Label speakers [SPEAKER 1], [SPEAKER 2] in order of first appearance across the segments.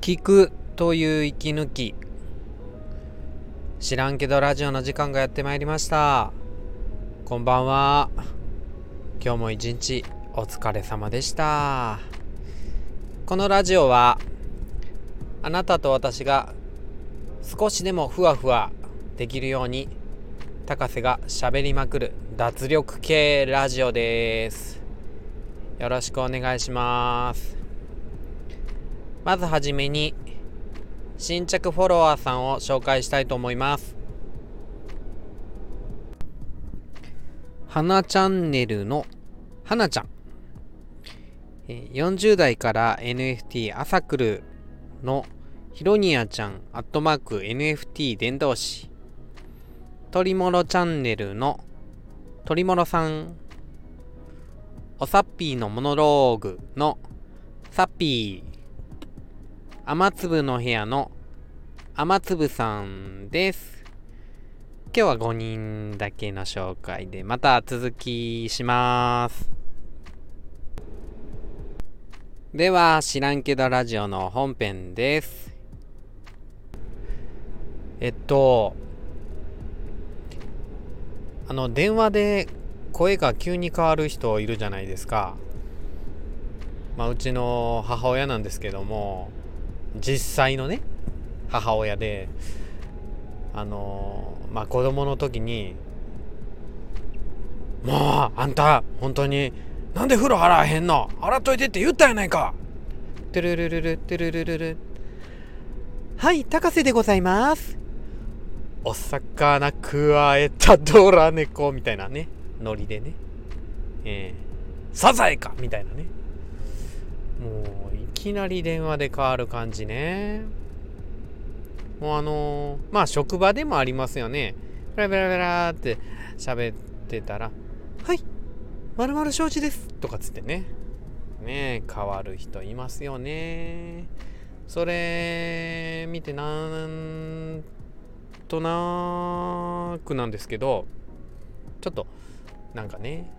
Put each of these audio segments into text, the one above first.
[SPEAKER 1] 聞くという息抜き。知らんけどラジオの時間がやってまいりました。こんばんは。今日も一日お疲れ様でした。このラジオはあなたと私が少しでもふわふわできるように高瀬が喋りまくる脱力系ラジオです。よろしくお願いします。まずはじめに新着フォロワーさんを紹介したいと思います。花チャンネルの花ちゃん。40代から NFT 朝来るのヒロニアちゃんアットマーク NFT 伝道師。鳥もろチャンネルの鳥もろさん。おさっぴーのモノローグのさっぴー。雨粒の部屋の雨粒さんです。今日は5人だけの紹介で、また続きします。では、知らんけどラジオの本編です。えっと、あの、電話で声が急に変わる人いるじゃないですか。まあ、うちの母親なんですけども、実際のね母親であのまあ子供の時に「もうあんた本当になんで風呂洗わへんの？洗っといてって言ったやないか!」トゥルルルルトゥルルルルはい高瀬でございます。お魚くわえたドラ猫みたいなねノリでね。えー、サザエかみたいなねもういきなり電話で変わる感じね。もうあのー、まあ職場でもありますよね。ベラベラベラって喋ってたら「はいまるまる承知です」とかつってね。ね変わる人いますよね。それ見てなんとなくなんですけどちょっとなんかね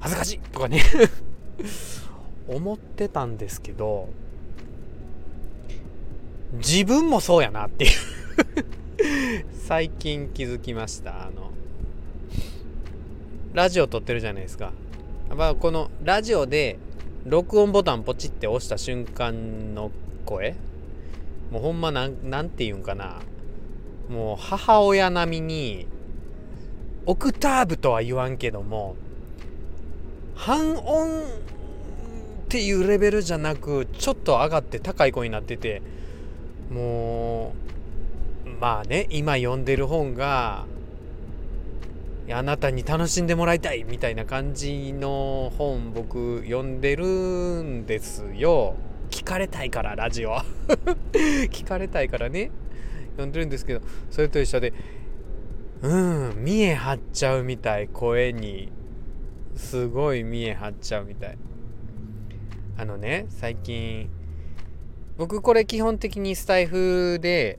[SPEAKER 1] 恥ずかしいとかね。思ってたんですけど自分もそうやなっていう。最近気づきました。あのラジオ撮ってるじゃないですか。まあこのラジオで録音ボタンポチって押した瞬間の声もうほんまなんなんて言うんかな。もう母親並みにオクターブとは言わんけども半音っていうレベルじゃなくちょっと上がって高い声になっててもうまあね今読んでる本があなたに楽しんでもらいたいみたいな感じの本僕読んでるんですよ。聞かれたいからラジオ。聞かれたいからね。読んでるんですけどそれと一緒でうん見え張っちゃうみたい。声にすごい見え張っちゃうみたい。あのね最近僕これ基本的にスタイフで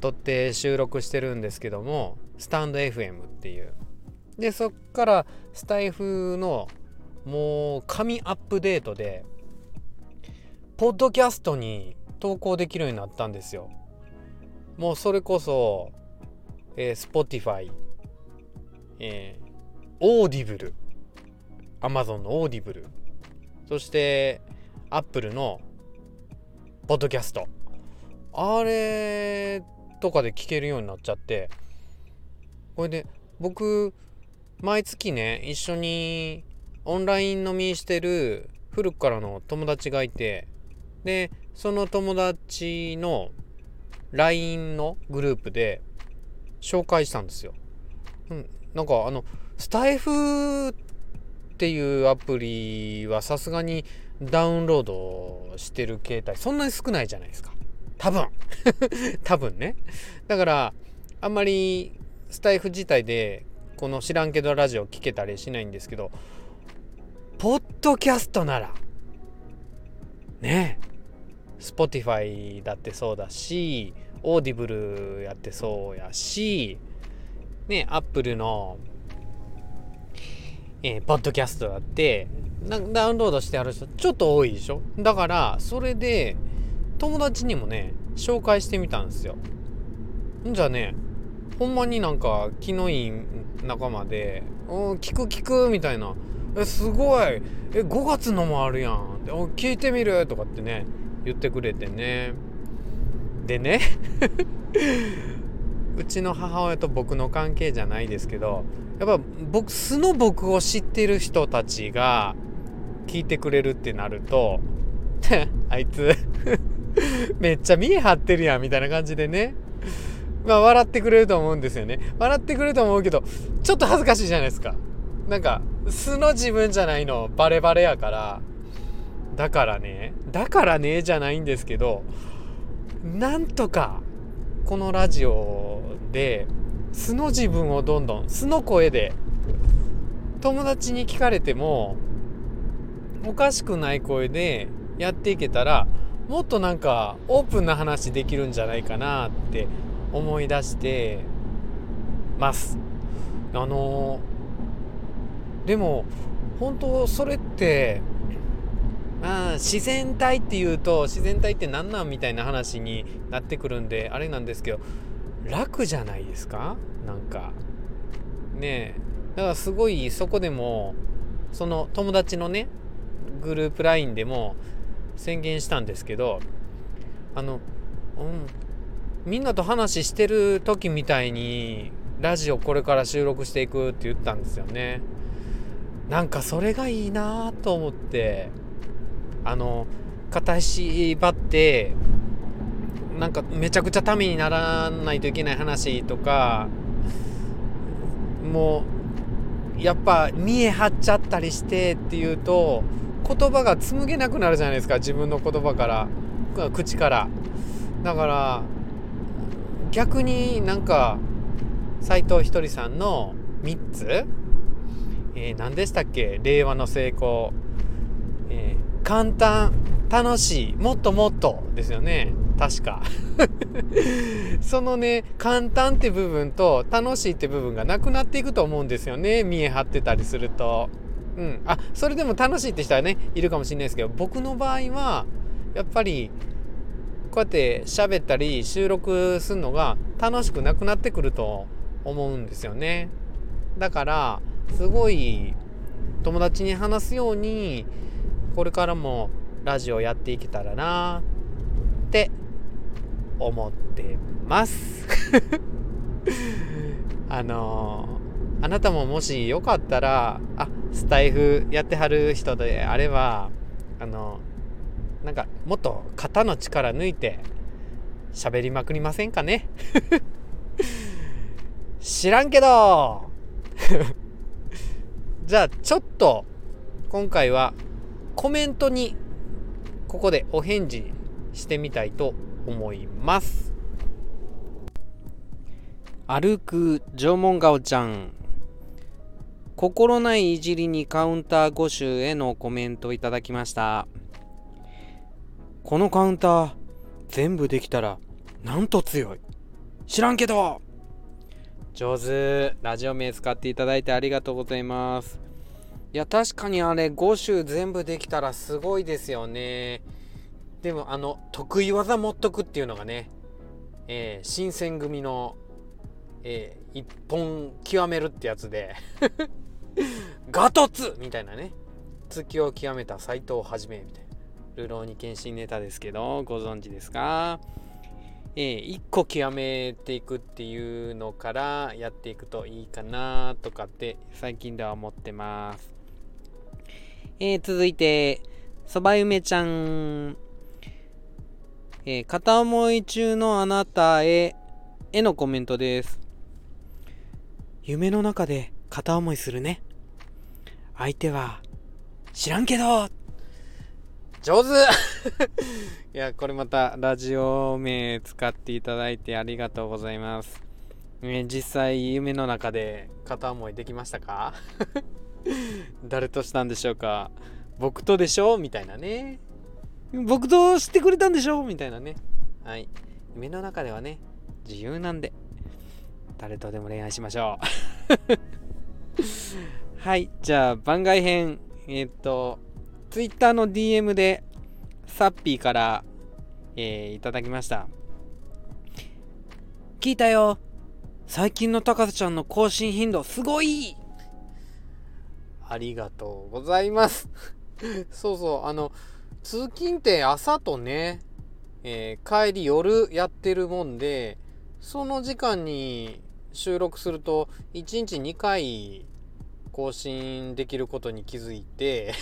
[SPEAKER 1] 撮って収録してるんですけどもスタンド FM っていう。でそっからスタイフのもう神アップデートでポッドキャストに投稿できるようになったんですよ。もうそれこそ、えー、Spotify えー、オーディブル Amazon のオーディブルそしてアップルのポッドキャスト。あれとかで聞けるようになっちゃって。これで僕毎月ね一緒にオンライン飲みしてる古くからの友達がいて。でその友達の LINE のグループで紹介したんですよ。うん、なんかあのスタイフっていうアプリはさすがにダウンロードしてる携帯そんなに少ないじゃないですか。多分。多分ね。だからあんまりスタイフ自体でこの知らんけどラジオ聞けたりしないんですけどポッドキャストならね。え Spotify だってそうだし Audible やってそうやしね Apple のえー、ポッドキャストだってダウンロードしてある人ちょっと多いでしょ？だからそれで友達にもね紹介してみたんですよ。じゃあねほんまになんか気のいい仲間で「うん聞く聞く」みたいな「えすごい。え5月のもあるやん」って聞いてみる」とかってね言ってくれてね。でね。うちの母親と僕の関係じゃないですけどやっぱ僕素の僕を知ってる人たちが聞いてくれるってなると あいつ めっちゃ見え張ってるやんみたいな感じでね。まあ笑ってくれると思うんですよね。笑ってくれると思うけどちょっと恥ずかしいじゃないですか。なんか素の自分じゃないのバレバレやから。だからねだからねじゃないんですけどなんとかこのラジオで素の自分をどんどん素の声で友達に聞かれてもおかしくない声でやっていけたらもっとなんかオープンな話できるんじゃないかなって思い出してます。あのでも本当それってあ自然体っていうと自然体って何なんみたいな話になってくるんであれなんですけど楽じゃないですか？なんか。ねえ。だからすごいそこでもその友達のねグループ LINE でも宣言したんですけどあの、うん、みんなと話してる時みたいにラジオこれから収録していくって言ったんですよね。なんかそれがいいなと思ってあの片足ばってなんかめちゃくちゃためにならないといけない話とかもうやっぱ見え張っちゃったりしてっていうと言葉が紡げなくなるじゃないですか自分の言葉から口から。だから逆になんか斎藤ひとりさんの3つ、えー、何でしたっけ令和の成功、えー、簡単楽しいもっともっとですよね。確か。そのね簡単って部分と楽しいって部分がなくなっていくと思うんですよね。見え張ってたりすると。うん。あそれでも楽しいって人はねいるかもしれないですけど僕の場合はやっぱりこうやって喋ったり収録するのが楽しくなくなってくると思うんですよね。だからすごい友達に話すようにこれからもラジオやっていけたらなって思ってます。あのー、あなたももしよかったらあスタイフやってはる人であればあのなんかもっと肩の力抜いて喋りまくりませんかね？知らんけど！じゃあちょっと今回はコメントにここでお返事してみたいと思います。歩く縄文顔ちゃん。心ないいじりにカウンター5種へのコメントいただきました。このカウンター全部できたらなんと強い。知らんけど。上手。ラジオ名使っていただいてありがとうございます。いや確かにあれ5種全部できたらすごいですよね。でもあの得意技持っとくっていうのがね、えー、新選組の、えー、一本極めるってやつで ガトツみたいなね月を極めた斎藤はじめみたいな流浪に献身ネタですけどご存知ですか？えー、一個極めていくっていうのからやっていくといいかなとかって最近では思ってます。えー、続いて、そばゆめちゃん。えー、片思い中のあなたへ、へのコメントです。夢の中で片思いするね。相手は、知らんけど上手 いや、これまたラジオ名使っていただいてありがとうございます。えー、実際夢の中で片思いできましたか？誰としたんでしょうか？僕とでしょ？みたいなね。僕と知ってくれたんでしょみたいなね。はい。夢の中ではね、自由なんで、誰とでも恋愛しましょう。はい。じゃあ、番外編。えー、っと、Twitter の DM で、サッピーから、えー、いただきました聞いたよ最近の高瀬ちゃんの更新頻度すごいありがとうございます そうそうあの通勤って朝とね、えー、帰り夜やってるもんでその時間に収録すると1日2回更新できることに気づいて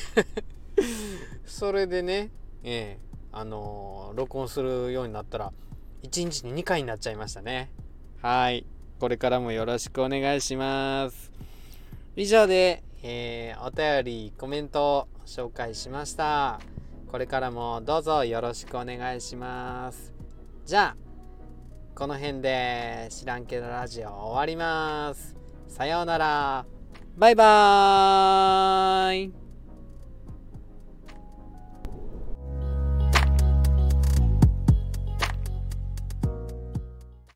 [SPEAKER 1] それでね、えー、あのー、録音するようになったら1日に2回になっちゃいましたね。はい。これからもよろしくお願いします。以上で、えー、お便りコメント紹介しました。これからもどうぞよろしくお願いします。じゃあこの辺で知らんけどラジオ終わります。さようなら。バイバーイ。